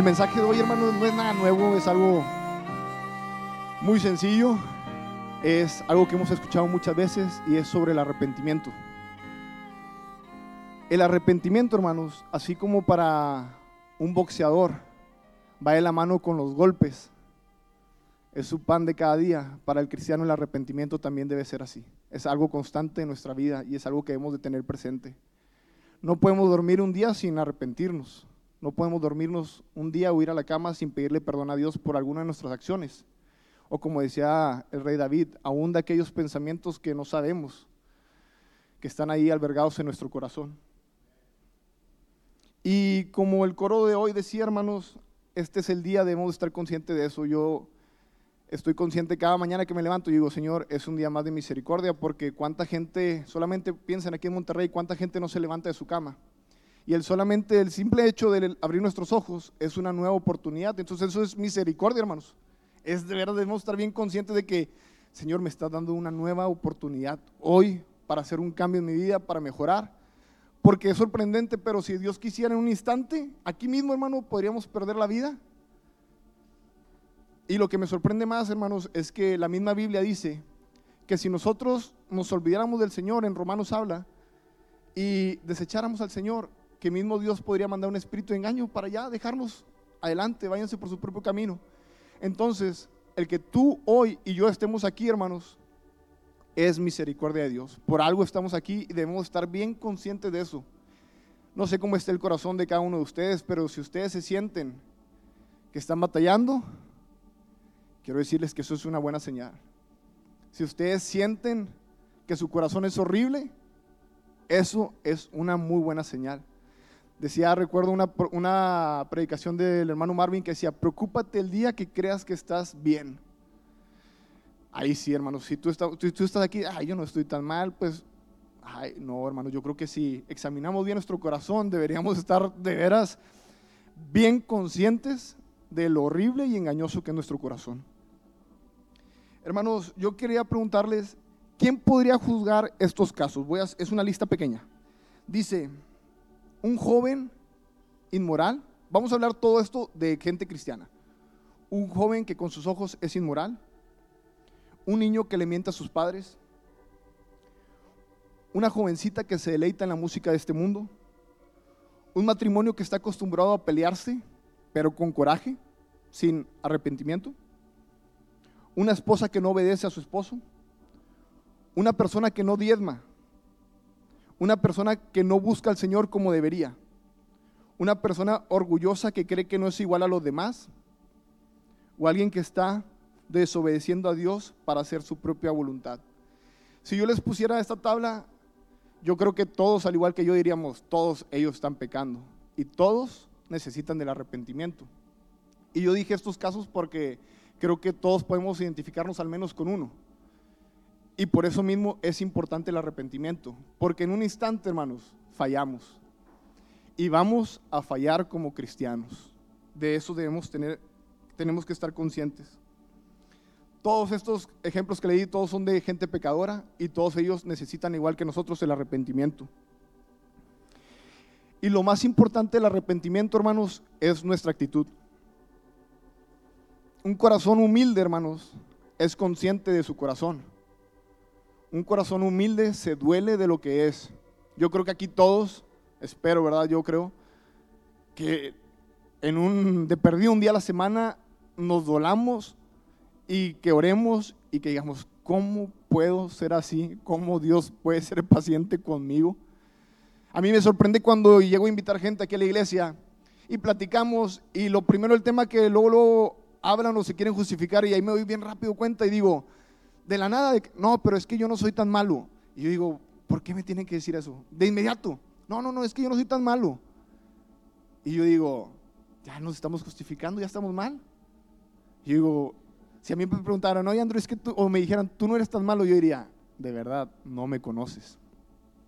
El mensaje de hoy, hermanos, no es nada nuevo, es algo muy sencillo, es algo que hemos escuchado muchas veces y es sobre el arrepentimiento. El arrepentimiento, hermanos, así como para un boxeador, va de la mano con los golpes. Es su pan de cada día. Para el cristiano el arrepentimiento también debe ser así. Es algo constante en nuestra vida y es algo que debemos de tener presente. No podemos dormir un día sin arrepentirnos. No podemos dormirnos un día o ir a la cama sin pedirle perdón a Dios por alguna de nuestras acciones. O como decía el rey David, aún de aquellos pensamientos que no sabemos, que están ahí albergados en nuestro corazón. Y como el coro de hoy decía, hermanos, este es el día, debemos estar conscientes de eso. Yo estoy consciente cada mañana que me levanto y digo, Señor, es un día más de misericordia, porque cuánta gente, solamente piensan aquí en Monterrey, cuánta gente no se levanta de su cama. Y el solamente el simple hecho de abrir nuestros ojos es una nueva oportunidad. Entonces eso es misericordia, hermanos. Es de verdad, debemos estar bien conscientes de que, Señor, me está dando una nueva oportunidad hoy para hacer un cambio en mi vida, para mejorar. Porque es sorprendente, pero si Dios quisiera en un instante, aquí mismo, hermano, podríamos perder la vida. Y lo que me sorprende más, hermanos, es que la misma Biblia dice que si nosotros nos olvidáramos del Señor, en Romanos habla, y desecháramos al Señor, que mismo Dios podría mandar un espíritu de engaño para ya dejarnos adelante, váyanse por su propio camino. Entonces, el que tú hoy y yo estemos aquí, hermanos, es misericordia de Dios. Por algo estamos aquí y debemos estar bien conscientes de eso. No sé cómo está el corazón de cada uno de ustedes, pero si ustedes se sienten que están batallando, quiero decirles que eso es una buena señal. Si ustedes sienten que su corazón es horrible, eso es una muy buena señal. Decía, recuerdo una, una predicación del hermano Marvin que decía, preocúpate el día que creas que estás bien. Ahí sí, hermano, si tú estás, estás aquí, ay, yo no estoy tan mal, pues, ay, no, hermano, yo creo que si examinamos bien nuestro corazón, deberíamos estar de veras bien conscientes de lo horrible y engañoso que es nuestro corazón. Hermanos, yo quería preguntarles, ¿quién podría juzgar estos casos? Voy a, es una lista pequeña. Dice, un joven inmoral, vamos a hablar todo esto de gente cristiana, un joven que con sus ojos es inmoral, un niño que le miente a sus padres, una jovencita que se deleita en la música de este mundo, un matrimonio que está acostumbrado a pelearse, pero con coraje, sin arrepentimiento, una esposa que no obedece a su esposo, una persona que no diezma, una persona que no busca al Señor como debería, una persona orgullosa que cree que no es igual a los demás, o alguien que está desobedeciendo a Dios para hacer su propia voluntad. Si yo les pusiera esta tabla, yo creo que todos, al igual que yo, diríamos, todos ellos están pecando y todos necesitan del arrepentimiento. Y yo dije estos casos porque creo que todos podemos identificarnos al menos con uno. Y por eso mismo es importante el arrepentimiento, porque en un instante, hermanos, fallamos. Y vamos a fallar como cristianos. De eso debemos tener, tenemos que estar conscientes. Todos estos ejemplos que leí, todos son de gente pecadora y todos ellos necesitan, igual que nosotros, el arrepentimiento. Y lo más importante del arrepentimiento, hermanos, es nuestra actitud. Un corazón humilde, hermanos, es consciente de su corazón un corazón humilde se duele de lo que es. Yo creo que aquí todos, espero, ¿verdad? Yo creo que en un, de perdido un día a la semana nos dolamos y que oremos y que digamos, ¿cómo puedo ser así? ¿Cómo Dios puede ser paciente conmigo? A mí me sorprende cuando llego a invitar gente aquí a la iglesia y platicamos y lo primero el tema que luego, luego hablan o se quieren justificar y ahí me doy bien rápido cuenta y digo, de la nada, de, no, pero es que yo no soy tan malo. Y yo digo, ¿por qué me tienen que decir eso? De inmediato, no, no, no, es que yo no soy tan malo. Y yo digo, ya nos estamos justificando, ya estamos mal. Y yo digo, si a mí me preguntaran, oye Andrew, es que tú, o me dijeran, tú no eres tan malo, yo diría, de verdad, no me conoces.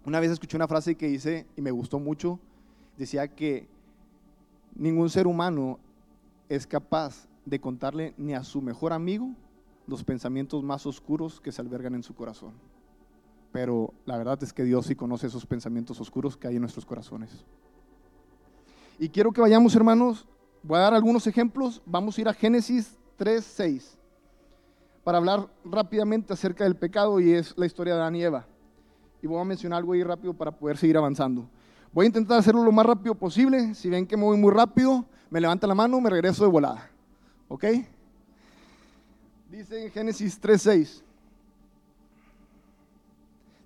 Una vez escuché una frase que dice, y me gustó mucho, decía que ningún ser humano es capaz de contarle ni a su mejor amigo los pensamientos más oscuros que se albergan en su corazón. Pero la verdad es que Dios sí conoce esos pensamientos oscuros que hay en nuestros corazones. Y quiero que vayamos, hermanos, Voy a dar algunos ejemplos. Vamos a ir a Génesis 3, 6 para hablar rápidamente acerca del pecado y es la historia de Adán y Eva. Y voy a mencionar algo ahí rápido para poder seguir avanzando. Voy a intentar hacerlo lo más rápido posible. Si ven que me voy muy rápido, me levanta la mano, me regreso de volada. ¿Ok? Dice en Génesis 3:6.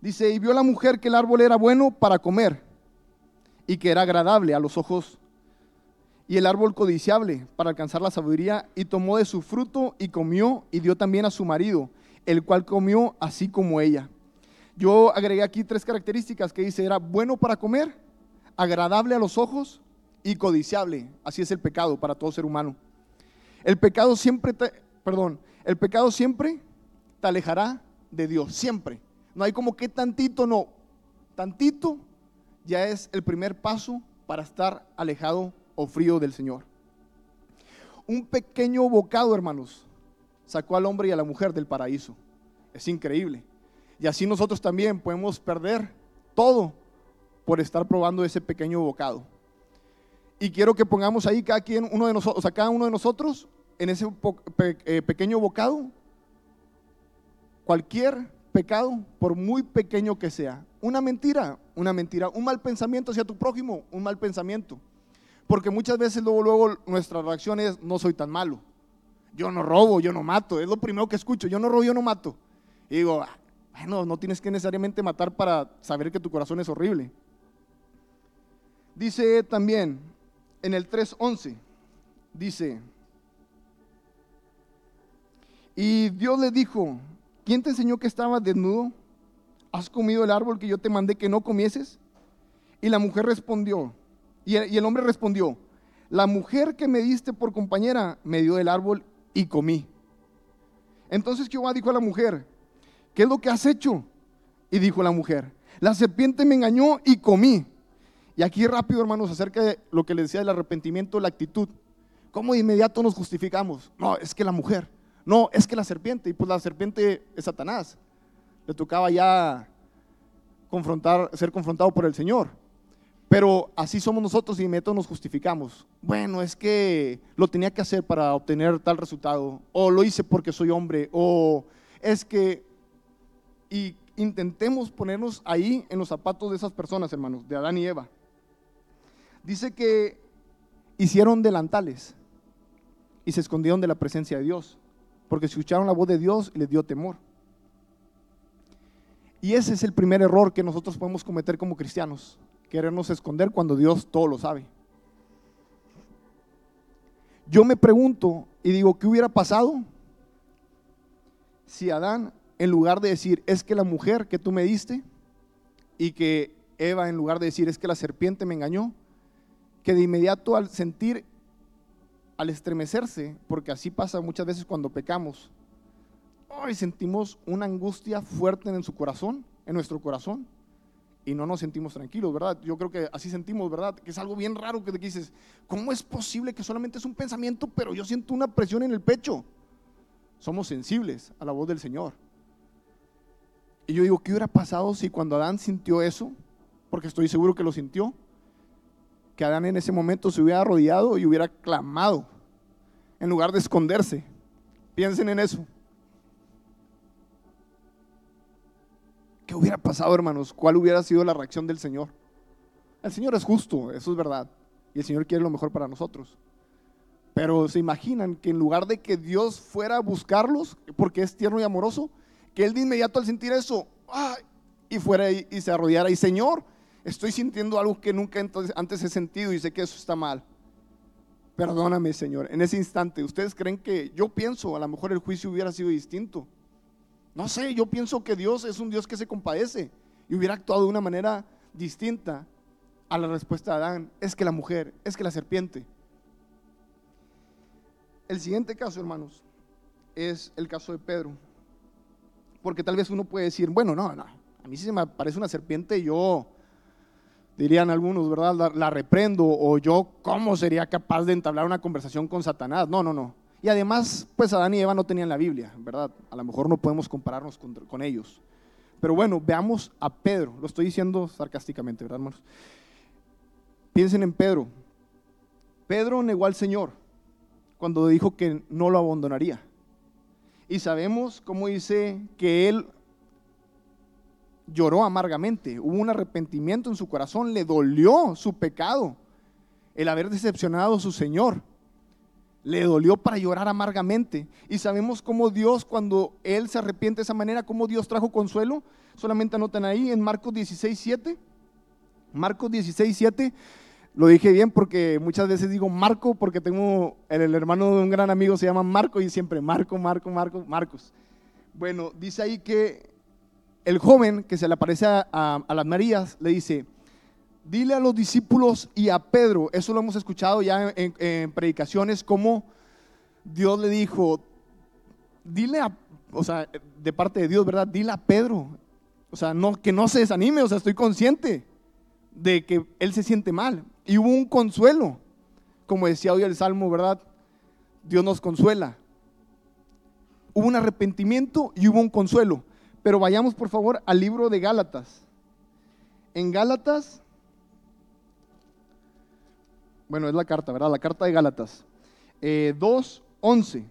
Dice, y vio la mujer que el árbol era bueno para comer y que era agradable a los ojos y el árbol codiciable para alcanzar la sabiduría y tomó de su fruto y comió y dio también a su marido, el cual comió así como ella. Yo agregué aquí tres características que dice, era bueno para comer, agradable a los ojos y codiciable. Así es el pecado para todo ser humano. El pecado siempre, perdón, el pecado siempre te alejará de Dios, siempre. No hay como que tantito, no. Tantito ya es el primer paso para estar alejado o frío del Señor. Un pequeño bocado, hermanos, sacó al hombre y a la mujer del paraíso. Es increíble. Y así nosotros también podemos perder todo por estar probando ese pequeño bocado. Y quiero que pongamos ahí cada quien, uno de nosotros, o sea, cada uno de nosotros en ese eh, pequeño bocado, cualquier pecado, por muy pequeño que sea, una mentira, una mentira, un mal pensamiento hacia tu prójimo, un mal pensamiento. Porque muchas veces luego, luego nuestra reacción es, no soy tan malo. Yo no robo, yo no mato. Es lo primero que escucho, yo no robo, yo no mato. Y digo, ah, bueno, no tienes que necesariamente matar para saber que tu corazón es horrible. Dice también en el 3.11, dice, y Dios le dijo, ¿quién te enseñó que estabas desnudo? ¿Has comido el árbol que yo te mandé que no comieses? Y la mujer respondió, y el, hombre respondió, la mujer que me diste por compañera me dio del árbol y comí. Entonces Jehová dijo a la mujer, ¿qué es lo que has hecho? Y dijo la mujer, la serpiente me engañó y comí. Y aquí rápido, hermanos, acerca de lo que le decía del arrepentimiento, la actitud. ¿Cómo de inmediato nos justificamos? No, es que la mujer. No, es que la serpiente. Y pues la serpiente es Satanás. Le tocaba ya confrontar, ser confrontado por el Señor. Pero así somos nosotros y de inmediato nos justificamos. Bueno, es que lo tenía que hacer para obtener tal resultado. O lo hice porque soy hombre. O es que... Y intentemos ponernos ahí en los zapatos de esas personas, hermanos, de Adán y Eva. Dice que hicieron delantales y se escondieron de la presencia de Dios, porque escucharon la voz de Dios y les dio temor. Y ese es el primer error que nosotros podemos cometer como cristianos, querernos esconder cuando Dios todo lo sabe. Yo me pregunto y digo, ¿qué hubiera pasado si Adán, en lugar de decir, es que la mujer que tú me diste, y que Eva, en lugar de decir, es que la serpiente me engañó, que de inmediato al sentir, al estremecerse, porque así pasa muchas veces cuando pecamos, hoy sentimos una angustia fuerte en su corazón, en nuestro corazón, y no nos sentimos tranquilos, ¿verdad? Yo creo que así sentimos, ¿verdad? Que es algo bien raro que te dices, ¿cómo es posible que solamente es un pensamiento, pero yo siento una presión en el pecho? Somos sensibles a la voz del Señor. Y yo digo, ¿qué hubiera pasado si cuando Adán sintió eso? Porque estoy seguro que lo sintió que Adán en ese momento se hubiera arrodillado y hubiera clamado en lugar de esconderse. Piensen en eso. ¿Qué hubiera pasado, hermanos? ¿Cuál hubiera sido la reacción del Señor? El Señor es justo, eso es verdad. Y el Señor quiere lo mejor para nosotros. Pero se imaginan que en lugar de que Dios fuera a buscarlos, porque es tierno y amoroso, que Él de inmediato al sentir eso, y fuera y, y se arrodillara, y Señor, estoy sintiendo algo que nunca antes he sentido y sé que eso está mal. Perdóname, Señor. En ese instante, ¿ustedes creen que yo pienso, a lo mejor el juicio hubiera sido distinto? No sé, yo pienso que Dios es un Dios que se compadece y hubiera actuado de una manera distinta a la respuesta de Adán. Es que la mujer, es que la serpiente. El siguiente caso, hermanos, es el caso de Pedro. Porque tal vez uno puede decir, bueno, no, no, a mí sí se me parece una serpiente yo dirían algunos, ¿verdad? La, reprendo o yo, ¿cómo sería capaz de entablar una conversación con Satanás? No, no, no. Y además, pues Adán y Eva no tenían la Biblia, ¿verdad? A lo mejor no podemos compararnos con, con ellos. Pero bueno, veamos a Pedro. Lo estoy diciendo sarcásticamente, ¿verdad, hermanos? Piensen en Pedro. Pedro negó al Señor cuando dijo que no lo abandonaría. Y sabemos cómo dice que él lloró amargamente, hubo un arrepentimiento en su corazón, le dolió su pecado, el haber decepcionado a su Señor. Le dolió para llorar amargamente. Y sabemos cómo Dios, cuando Él se arrepiente de esa manera, cómo Dios trajo consuelo. Solamente anotan ahí en Marcos 16, 7. Marcos 16, 7. Lo dije bien porque muchas veces digo Marco porque tengo el, hermano de un gran amigo se llama Marco y siempre Marco, Marco, Marco, Marcos. Bueno, dice ahí que el joven que se le aparece a, las Marías le dice, dile a los discípulos y a Pedro, eso lo hemos escuchado ya en, predicaciones, como Dios le dijo, dile a, o sea, de parte de Dios, ¿verdad? Dile a Pedro, o sea, no, que no se desanime, o sea, estoy consciente de que él se siente mal. Y hubo un consuelo, como decía hoy el Salmo, ¿verdad? Dios nos consuela. Hubo un arrepentimiento y hubo un consuelo. Pero vayamos por favor al libro de Gálatas. En Gálatas, bueno, es la carta, ¿verdad? La carta de Gálatas. 2.11. Eh,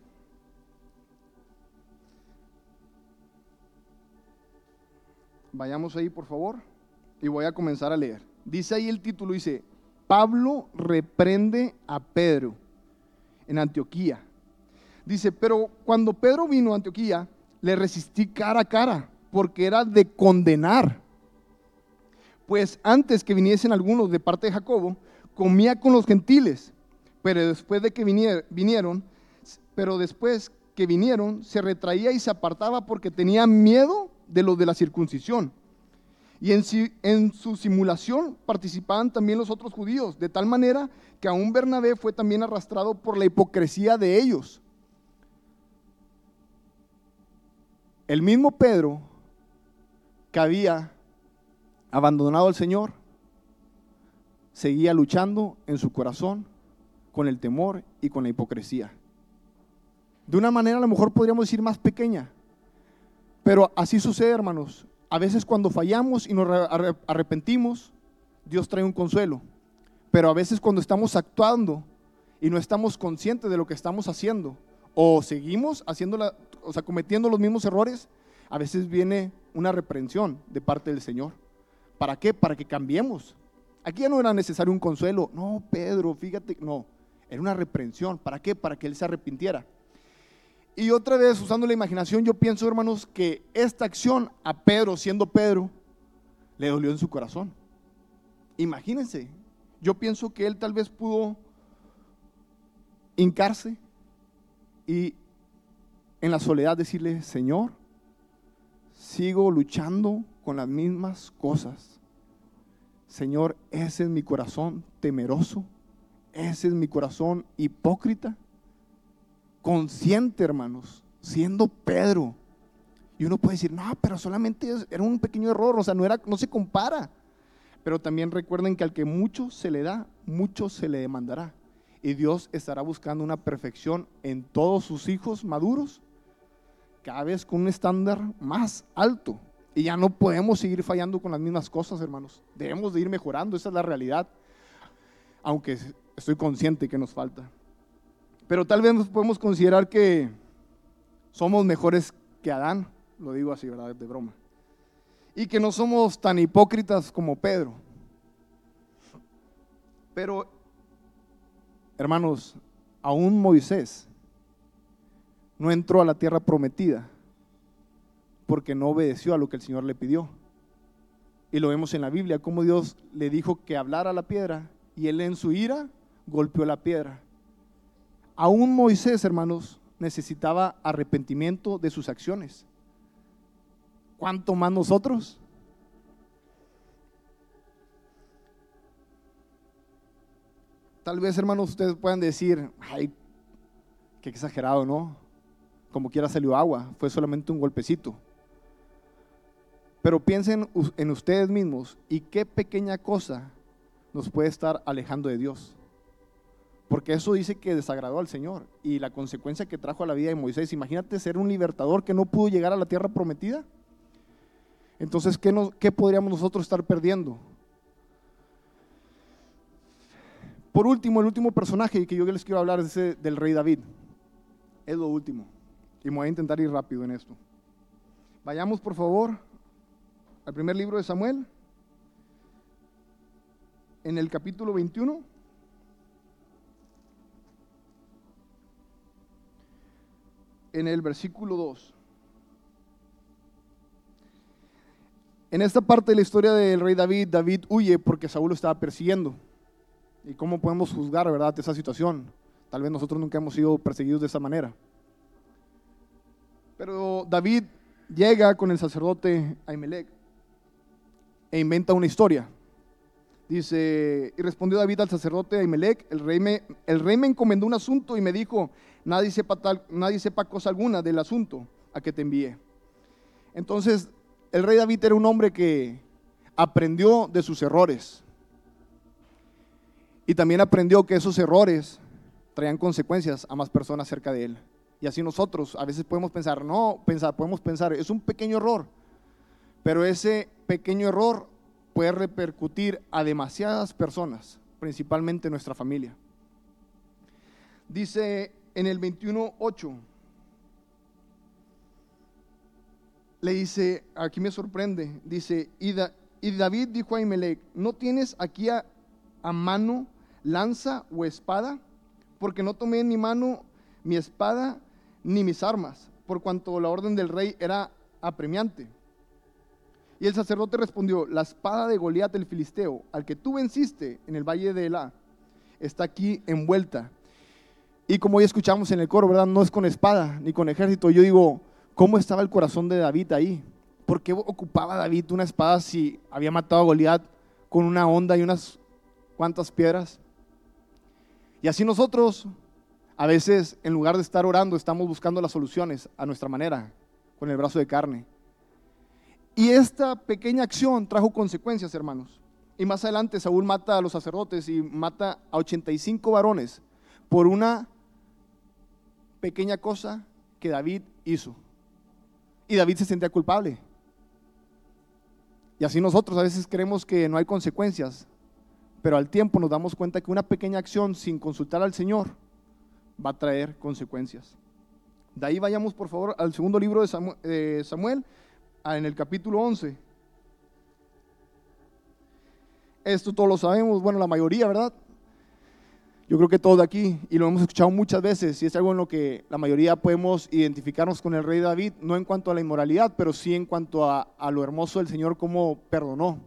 Vayamos ahí, por favor, y voy a comenzar a leer. Dice ahí el título, dice, Pablo reprende a Pedro en Antioquía. Dice, pero cuando Pedro vino a Antioquía, le resistí cara a cara, porque era de condenar. Pues antes que viniesen algunos de parte de Jacobo, comía con los gentiles, pero después de que vinieron, pero después que vinieron, se retraía y se apartaba porque tenía miedo de los de la circuncisión. Y en, en, su simulación participaban también los otros judíos, de tal manera que aún Bernabé fue también arrastrado por la hipocresía de ellos. El mismo Pedro que había abandonado al Señor, seguía luchando en su corazón con el temor y con la hipocresía. De una manera a lo mejor podríamos decir más pequeña, pero así sucede, hermanos. A veces cuando fallamos y nos arrepentimos, Dios trae un consuelo. Pero a veces cuando estamos actuando y no estamos conscientes de lo que estamos haciendo, o seguimos haciendo o sea, cometiendo los mismos errores, a veces viene una reprensión de parte del Señor. ¿Para qué? Para que cambiemos. Aquí ya no era necesario un consuelo. No, Pedro, fíjate, no. Era una reprensión. ¿Para qué? Para que él se arrepintiera. Y otra vez, usando la imaginación, yo pienso, hermanos, que esta acción a Pedro, siendo Pedro, le dolió en su corazón. Imagínense, yo pienso que él tal vez pudo hincarse y en la soledad decirle, Señor, sigo luchando con las mismas cosas. Señor, ese es mi corazón temeroso, ese es mi corazón hipócrita, consciente, hermanos, siendo Pedro. Y uno puede decir, no, pero solamente era un pequeño error, o sea, no, era, no se compara. Pero también recuerden que al que mucho se le da, mucho se le demandará. Y Dios estará buscando una perfección en todos sus hijos maduros cada vez con un estándar más alto. Y ya no podemos seguir fallando con las mismas cosas, hermanos. Debemos de ir mejorando, esa es la realidad. Aunque estoy consciente que nos falta. Pero tal vez nos podemos considerar que somos mejores que Adán, lo digo así, ¿verdad? De broma. Y que no somos tan hipócritas como Pedro. Pero, hermanos, aún Moisés no entró a la tierra prometida porque no obedeció a lo que el Señor le pidió. Y lo vemos en la Biblia, como Dios le dijo que hablara la piedra y él en su ira golpeó la piedra. Aún Moisés, hermanos, necesitaba arrepentimiento de sus acciones. ¿Cuánto más nosotros? Tal vez, hermanos, ustedes puedan decir, ay, qué exagerado, ¿no? como quiera salió agua, fue solamente un golpecito. Pero piensen en ustedes mismos y qué pequeña cosa nos puede estar alejando de Dios. Porque eso dice que desagradó al Señor y la consecuencia que trajo a la vida de Moisés. Imagínate ser un libertador que no pudo llegar a la tierra prometida. Entonces, ¿qué, ¿qué podríamos nosotros estar perdiendo? Por último, el último personaje que yo les quiero hablar es del rey David. Es lo último. Y me voy a intentar ir rápido en esto. Vayamos, por favor, al primer libro de Samuel, en el capítulo 21. En el versículo 2. En esta parte de la historia del rey David, David huye porque Saúl lo estaba persiguiendo. ¿Y cómo podemos juzgar, verdad, esa situación? Tal vez nosotros nunca hemos sido perseguidos de esa manera. Pero David llega con el sacerdote Ahimelech e inventa una historia. Dice, y respondió David al sacerdote Ahimelech, el rey me, el rey me encomendó un asunto y me dijo, nadie sepa, nadie sepa cosa alguna del asunto a que te envié. Entonces el rey David era un hombre que aprendió de sus errores. Y también aprendió que esos errores traían consecuencias a más personas cerca de él. Y así nosotros a veces podemos pensar, no, pensar, podemos pensar, es un pequeño error, pero ese pequeño error puede repercutir a demasiadas personas, principalmente nuestra familia. Dice en el 21.8, le dice, aquí me sorprende, dice, y, David dijo a Imelec, ¿no tienes aquí a, mano lanza o espada? Porque no tomé en mi mano mi espada ni mis armas, por cuanto la orden del rey era apremiante. Y el sacerdote respondió, la espada de Goliat el filisteo, al que tú venciste en el valle de Elá, está aquí envuelta. Y como ya escuchamos en el coro, ¿verdad? No es con espada ni con ejército. Yo digo, ¿Cómo estaba el corazón de David ahí? ¿Por qué ocupaba David una espada si había matado a Goliat con una onda y unas cuantas piedras? Y así nosotros, a veces, en lugar de estar orando, estamos buscando las soluciones a nuestra manera, con el brazo de carne. Y esta pequeña acción trajo consecuencias, hermanos. Y más adelante Saúl mata a los sacerdotes y mata a 85 varones por una pequeña cosa que David hizo. Y David se sentía culpable. Y así nosotros a veces creemos que no hay consecuencias, pero al tiempo nos damos cuenta que una pequeña acción sin consultar al Señor va a traer consecuencias. De ahí vayamos por favor al segundo libro de Samuel, en el capítulo 11. Esto todos lo sabemos, bueno, la mayoría, ¿verdad? Yo creo que todos de aquí, y lo hemos escuchado muchas veces, y es algo en lo que la mayoría podemos identificarnos con el rey David, no en cuanto a la inmoralidad, pero sí en cuanto a, lo hermoso del Señor, cómo perdonó.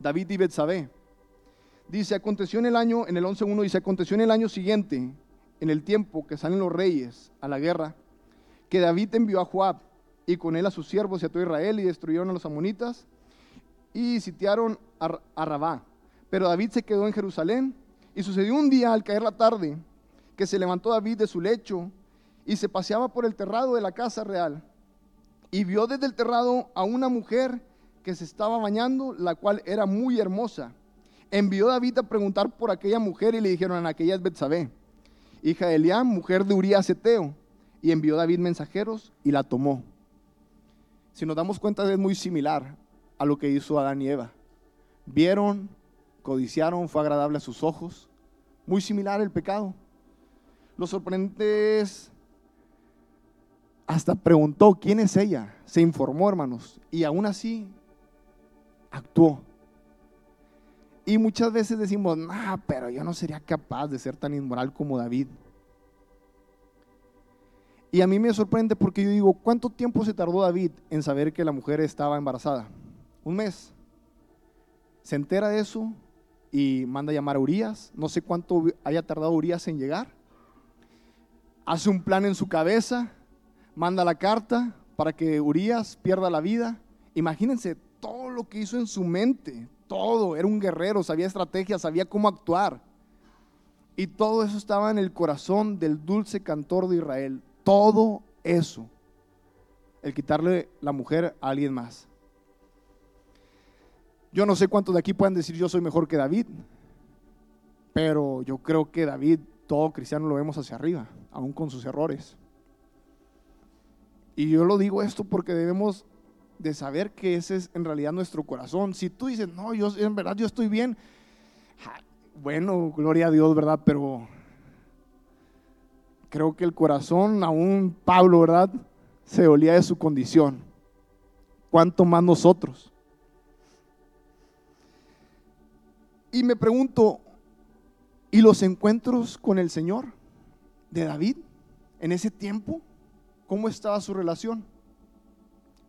David y Betsabé. Dice, aconteció en el año, en el 11.1 dice, aconteció en el año siguiente, en el tiempo que salen los reyes a la guerra, que David envió a Joab y con él a sus siervos y a todo Israel y destruyeron a los amonitas y sitiaron a, a Rabá. Pero David se quedó en Jerusalén y sucedió un día al caer la tarde que se levantó David de su lecho y se paseaba por el terrado de la casa real y vio desde el terrado a una mujer que se estaba bañando, la cual era muy hermosa. Envió David a preguntar por aquella mujer y le dijeron, aquella es Betsabé, hija de Eliam, mujer de Urías Eteo. Y envió David mensajeros y la tomó. Si nos damos cuenta es muy similar a lo que hizo Adán y Eva. Vieron, codiciaron, fue agradable a sus ojos. Muy similar el pecado. Lo sorprendente es, hasta preguntó quién es ella, se informó hermanos, y aún así actuó. Y muchas veces decimos, nah, pero yo no sería capaz de ser tan inmoral como David. Y a mí me sorprende porque yo digo, ¿cuánto tiempo se tardó David en saber que la mujer estaba embarazada? Un mes. Se entera de eso y manda a llamar a Urias. No sé cuánto haya tardado Urias en llegar. Hace un plan en su cabeza, manda la carta para que Urias pierda la vida. Imagínense todo lo que hizo en su mente, todo. Era un guerrero, sabía estrategias, sabía cómo actuar. Y todo eso estaba en el corazón del dulce cantor de Israel. Todo eso. El quitarle la mujer a alguien más. Yo no sé cuántos de aquí puedan decir yo soy mejor que David, pero yo creo que David, todo cristiano lo vemos hacia arriba, aún con sus errores. Y yo lo digo esto porque debemos de saber que ese es en realidad nuestro corazón. Si tú dices, no, yo en verdad yo estoy bien, bueno, gloria a Dios, ¿verdad? Pero creo que el corazón, aún Pablo, ¿verdad? Se dolía de su condición. ¿Cuánto más nosotros? Y me pregunto, ¿y los encuentros con el Señor de David en ese tiempo? ¿Cómo estaba su relación?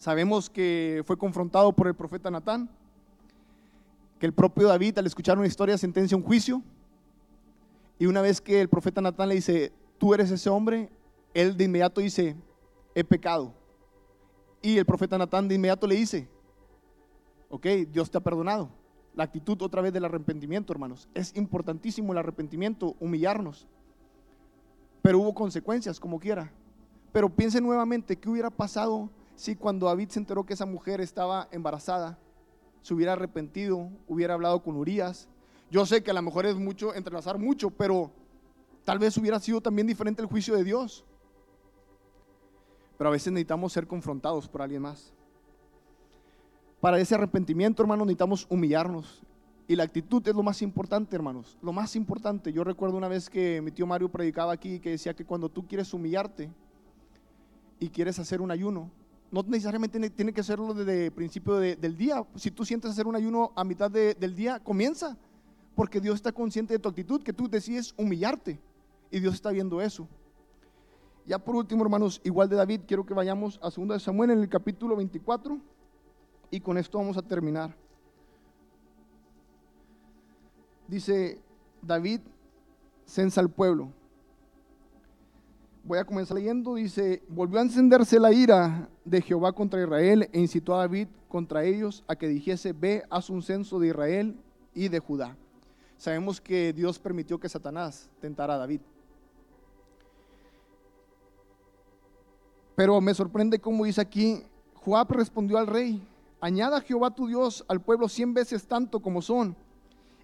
Sabemos que fue confrontado por el profeta Natán, que el propio David al escuchar una historia sentencia un juicio, y una vez que el profeta Natán le dice, tú eres ese hombre, él de inmediato dice, he pecado. Y el profeta Natán de inmediato le dice, ok, Dios te ha perdonado. La actitud otra vez del arrepentimiento, hermanos. Es importantísimo el arrepentimiento, humillarnos. Pero hubo consecuencias, como quiera. Pero piense nuevamente, ¿qué hubiera pasado si cuando David se enteró que esa mujer estaba embarazada, se hubiera arrepentido, hubiera hablado con Urias? Yo sé que a lo mejor es mucho, entrelazar mucho, pero Tal vez hubiera sido también diferente el juicio de Dios. Pero a veces necesitamos ser confrontados por alguien más. Para ese arrepentimiento, hermanos, necesitamos humillarnos. Y la actitud es lo más importante, hermanos. Lo más importante. Yo recuerdo una vez que mi tío Mario predicaba aquí que decía que cuando tú quieres humillarte y quieres hacer un ayuno, no necesariamente tiene que hacerlo desde el principio del día. Si tú sientes hacer un ayuno a mitad del día, comienza. Porque Dios está consciente de tu actitud, que tú decides humillarte. Y Dios está viendo eso. Ya por último, hermanos, igual de David, quiero que vayamos a 2 de Samuel en el capítulo 24 y con esto vamos a terminar. Dice David censa al pueblo. Voy a comenzar leyendo. Dice, volvió a encenderse la ira de Jehová contra Israel e incitó a David contra ellos a que dijese, ve, haz un censo de Israel y de Judá. Sabemos que Dios permitió que Satanás tentara a David. Pero me sorprende cómo dice aquí, Joab respondió al rey, añada Jehová tu Dios al pueblo cien veces tanto como son,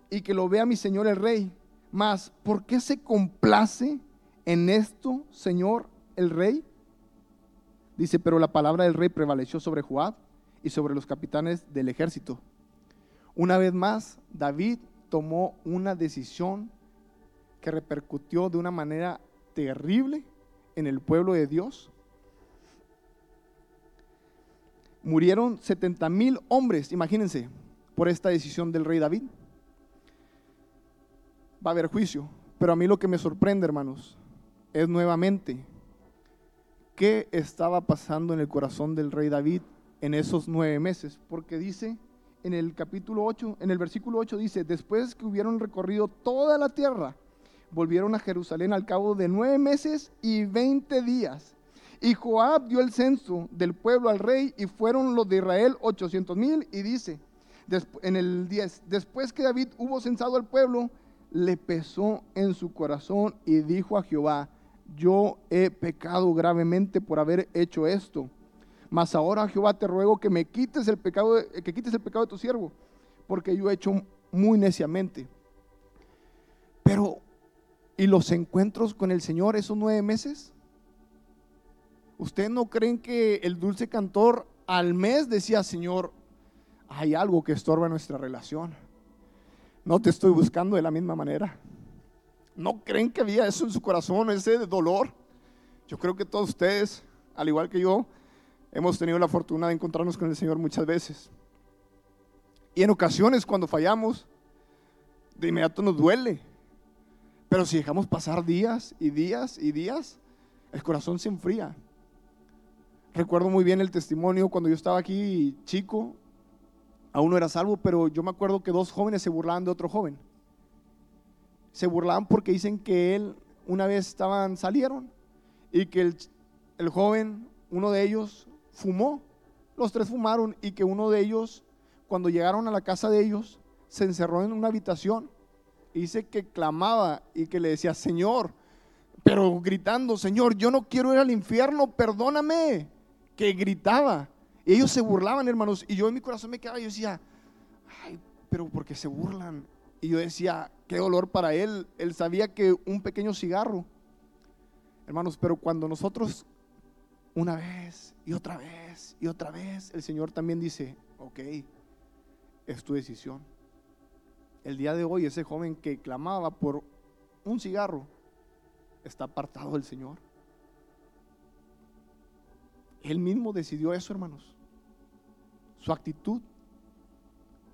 y que lo vea mi señor el rey. Mas, ¿por qué se complace en esto, señor el rey? Dice, pero la palabra del rey prevaleció sobre Joab y sobre los capitanes del ejército. Una vez más, David tomó una decisión que repercutió de una manera terrible en el pueblo de Dios Murieron 70 mil hombres, imagínense, por esta decisión del rey David. Va a haber juicio, pero a mí lo que me sorprende, hermanos, es nuevamente qué estaba pasando en el corazón del rey David en esos nueve meses, porque dice en el capítulo 8, en el versículo 8 dice, después que hubieron recorrido toda la tierra, volvieron a Jerusalén al cabo de nueve meses y veinte días. Y Joab dio el censo del pueblo al rey y fueron los de Israel 800 mil. Y dice, en el 10, después que David hubo censado al pueblo, le pesó en su corazón y dijo a Jehová, yo he pecado gravemente por haber hecho esto. Mas ahora Jehová te ruego que me quites el pecado, que quites el pecado de tu siervo, porque yo he hecho muy neciamente. Pero, ¿y los encuentros con el Señor esos nueve meses? ¿Ustedes no creen que el dulce cantor al mes decía, Señor, hay algo que estorba nuestra relación? No te estoy buscando de la misma manera. ¿No creen que había eso en su corazón, ese dolor? Yo creo que todos ustedes, al igual que yo, hemos tenido la fortuna de encontrarnos con el Señor muchas veces. Y en ocasiones cuando fallamos, de inmediato nos duele. Pero si dejamos pasar días y días y días, el corazón se enfría. Recuerdo muy bien el testimonio cuando yo estaba aquí chico, aún no era salvo, pero yo me acuerdo que dos jóvenes se burlaban de otro joven. Se burlaban porque dicen que él una vez estaban, salieron y que el, el joven, uno de ellos, fumó. Los tres fumaron y que uno de ellos, cuando llegaron a la casa de ellos, se encerró en una habitación y dice que clamaba y que le decía, Señor, pero gritando, Señor, yo no quiero ir al infierno, perdóname que gritaba. Y ellos se burlaban, hermanos. Y yo en mi corazón me quedaba y decía, ay, pero ¿por qué se burlan? Y yo decía, qué dolor para él. Él sabía que un pequeño cigarro, hermanos, pero cuando nosotros una vez y otra vez y otra vez, el Señor también dice, ok, es tu decisión. el día de hoy ese joven que clamaba por un cigarro está apartado del Señor. Él mismo decidió eso, hermanos. Su actitud.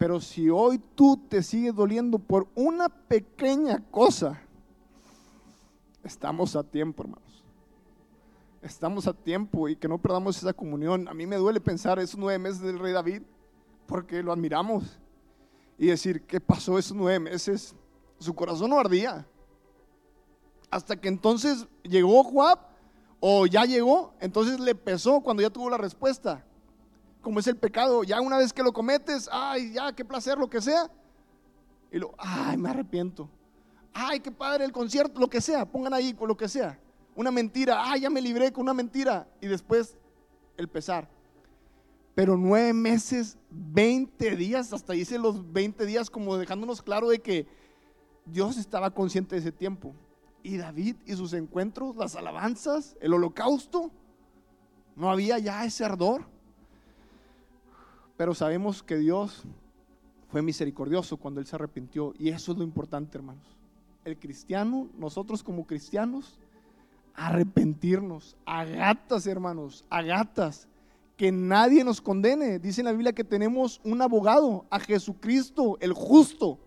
Pero si hoy tú te sigues doliendo por una pequeña cosa, estamos a tiempo, hermanos. Estamos a tiempo y que no perdamos esa comunión. A mí me duele pensar esos nueve meses del rey David, porque lo admiramos. Y decir, ¿qué pasó esos nueve meses? Su corazón no ardía. Hasta que entonces llegó Joab, o ya llegó, entonces le pesó cuando ya tuvo la respuesta. Como es el pecado, ya una vez que lo cometes, ay, ya, qué placer, lo que sea. Y lo, ay, me arrepiento. Ay, qué padre el concierto, lo que sea, pongan ahí con lo que sea. Una mentira, ay, ya me libré con una mentira. Y después el pesar. Pero nueve meses, 20 días, hasta dice los 20 días como dejándonos claro de que Dios estaba consciente de ese tiempo. Y David y sus encuentros, las alabanzas, el holocausto, no había ya ese ardor. Pero sabemos que Dios fue misericordioso cuando Él se arrepintió. Y eso es lo importante, hermanos. El cristiano, nosotros como cristianos, arrepentirnos. A gatas, hermanos, a gatas. Que nadie nos condene. Dice en la Biblia que tenemos un abogado, a Jesucristo, el justo.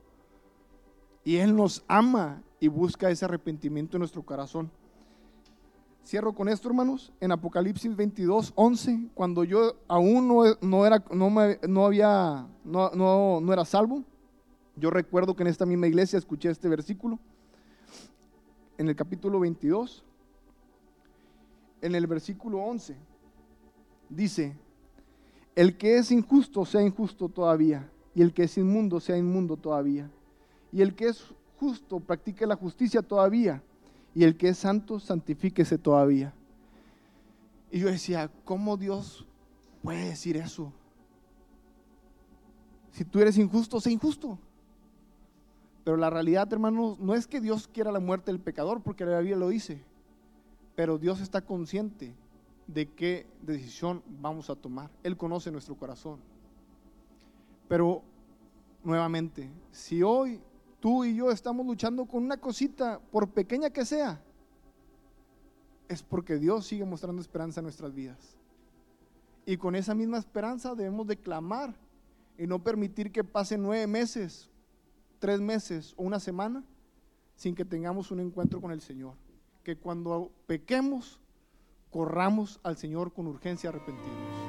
Y Él nos ama y busca ese arrepentimiento en nuestro corazón. Cierro con esto, hermanos, en Apocalipsis 22, 11, cuando yo aún no, era, no, me, no había, no, no, no era salvo, yo recuerdo que en esta misma iglesia escuché este versículo, en el capítulo 22, en el versículo 11, dice, el que es injusto sea injusto todavía, y el que es inmundo sea inmundo todavía, y el que es justo practique la justicia todavía, y el que es santo santifíquese todavía. Y yo decía, ¿cómo Dios puede decir eso? Si tú eres injusto, sé injusto. Pero la realidad, hermanos, no es que Dios quiera la muerte del pecador, porque la Biblia lo dice. Pero Dios está consciente de qué decisión vamos a tomar. Él conoce nuestro corazón. Pero nuevamente, si hoy tú y yo estamos luchando con una cosita, por pequeña que sea, es porque Dios sigue mostrando esperanza en nuestras vidas. Y con esa misma esperanza debemos de clamar y no permitir que pasen nueve meses, tres meses o una semana sin que tengamos un encuentro con el Señor. Que cuando pequemos, corramos al Señor con urgencia arrepentidos.